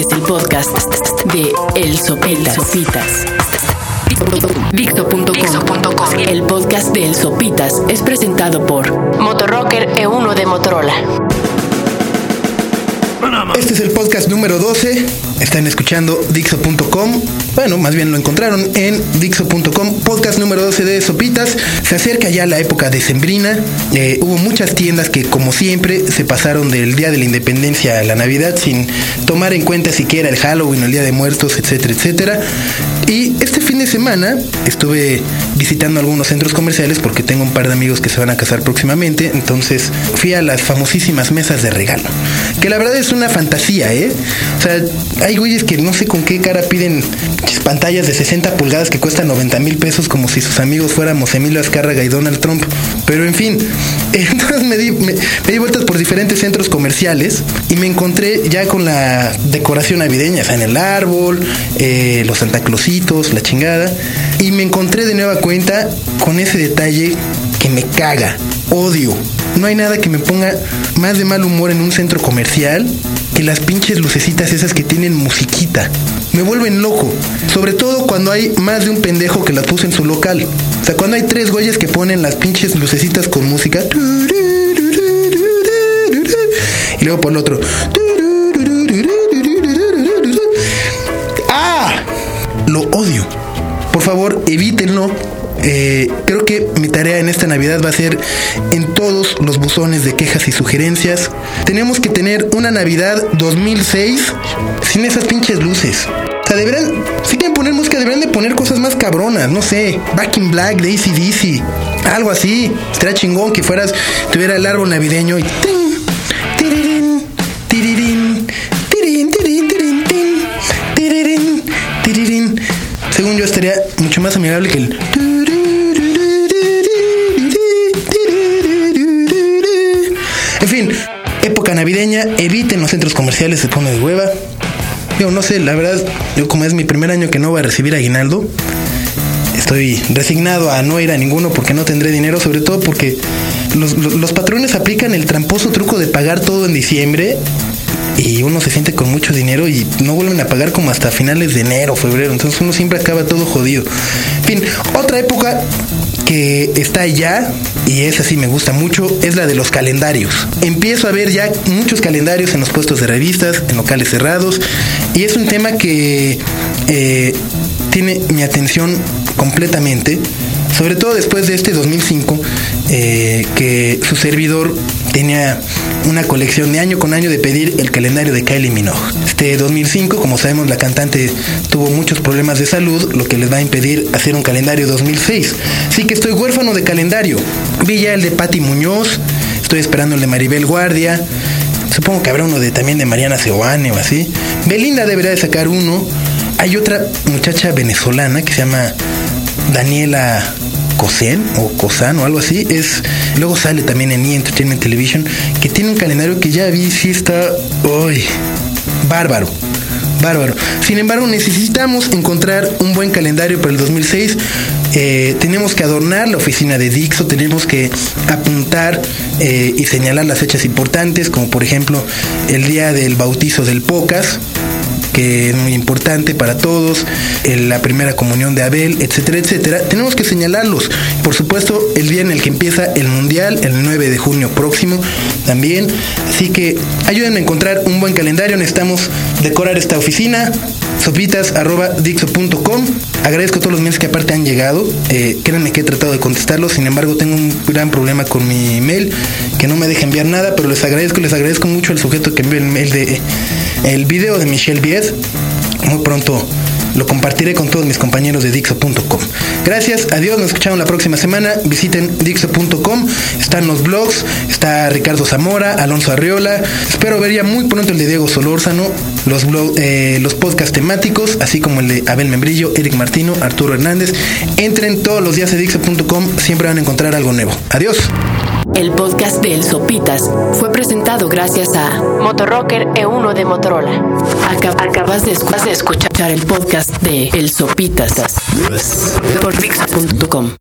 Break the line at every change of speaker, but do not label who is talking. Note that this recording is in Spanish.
Es el podcast de El Sopitas. Sopitas. El podcast de El Sopitas es presentado por Motorrocker E1 de Motorola.
Este es el podcast número 12. Están escuchando Dixo.com. Bueno, más bien lo encontraron en Dixo.com. Podcast número 12 de Sopitas. Se acerca ya la época decembrina. Eh, hubo muchas tiendas que, como siempre, se pasaron del Día de la Independencia a la Navidad sin tomar en cuenta siquiera el Halloween, el Día de Muertos, etcétera, etcétera. Y este fin de semana estuve visitando algunos centros comerciales porque tengo un par de amigos que se van a casar próximamente. Entonces fui a las famosísimas mesas de regalo. Que la verdad es una fantasía, ¿eh? O sea, hay güeyes que no sé con qué cara piden pantallas de 60 pulgadas que cuestan 90 mil pesos como si sus amigos fuéramos Emilio Azcárraga y Donald Trump. Pero en fin, entonces me di, me, di vueltas por diferentes centros comerciales y me encontré ya con la decoración navideña, o sea, en el árbol, eh, los Santa Clausitos, la chingada. Y me encontré de nueva cuenta con ese detalle que me caga, odio. No hay nada que me ponga más de mal humor en un centro comercial que las pinches lucecitas esas que tienen musiquita. Me vuelven loco. Sobre todo cuando hay más de un pendejo que las puso en su local. O sea, cuando hay tres güeyes que ponen las pinches lucecitas con música. Y luego por el otro. ¡Ah! Lo odio. Por favor, evítenlo eh, creo que mi tarea en esta Navidad va a ser en todos los buzones de quejas y sugerencias. Tenemos que tener una Navidad 2006 sin esas pinches luces. O sea, deberán, si quieren poner música, deberían de poner cosas más cabronas, no sé, Back in Black de ACDC, algo así. Estaría chingón que fueras, tuviera el árbol navideño y... tirirín, tirirín, tirirín. Según yo estaría mucho más amigable que el... navideña, eviten los centros comerciales, se pone de hueva. Yo no sé, la verdad, yo como es mi primer año que no voy a recibir aguinaldo, estoy resignado a no ir a ninguno porque no tendré dinero, sobre todo porque los, los, los patrones aplican el tramposo truco de pagar todo en diciembre y uno se siente con mucho dinero y no vuelven a pagar como hasta finales de enero, febrero. Entonces uno siempre acaba todo jodido. En fin, otra época que está ya, y esa sí me gusta mucho, es la de los calendarios. Empiezo a ver ya muchos calendarios en los puestos de revistas, en locales cerrados, y es un tema que eh, tiene mi atención completamente sobre todo después de este 2005, eh, que su servidor tenía una colección de año con año de pedir el calendario de Kylie Minogue. Este 2005, como sabemos, la cantante tuvo muchos problemas de salud, lo que les va a impedir hacer un calendario 2006. Así que estoy huérfano de calendario. Vi ya el de Patti Muñoz, estoy esperando el de Maribel Guardia. Supongo que habrá uno de también de Mariana Seoane o así. Belinda debería de sacar uno. Hay otra muchacha venezolana que se llama Daniela Cosen o Cosan o algo así. Es, luego sale también en E! Entertainment Television que tiene un calendario que ya vi si está hoy bárbaro. Bárbaro. Sin embargo, necesitamos encontrar un buen calendario para el 2006. Eh, tenemos que adornar la oficina de Dixo, tenemos que apuntar eh, y señalar las fechas importantes, como por ejemplo el día del bautizo del Pocas, que es muy importante para todos, la primera comunión de Abel, etcétera, etcétera. Tenemos que señalarlos. Por supuesto, el día en el que empieza el Mundial, el 9 de junio próximo, también. Así que ayúdenme a encontrar un buen calendario. Necesitamos decorar esta oficina. sopitas.dixo.com Agradezco a todos los mails que aparte han llegado. Eh, créanme que he tratado de contestarlos. Sin embargo, tengo un gran problema con mi email que no me deja enviar nada, pero les agradezco, les agradezco mucho al sujeto que envió el mail de el video de Michelle Bied. Muy pronto lo compartiré con todos mis compañeros de Dixo.com. Gracias, adiós, nos escuchamos la próxima semana. Visiten Dixo.com, están los blogs, está Ricardo Zamora, Alonso Arriola. Espero ver ya muy pronto el de Diego Solórzano, los, eh, los podcasts temáticos, así como el de Abel Membrillo, Eric Martino, Arturo Hernández. Entren todos los días a Dixo.com, siempre van a encontrar algo nuevo. Adiós.
El podcast de El Sopitas fue presentado gracias a Motorrocker E1 de Motorola. Acabas de, escuchar el podcast de El Sopitas por Dixo.com.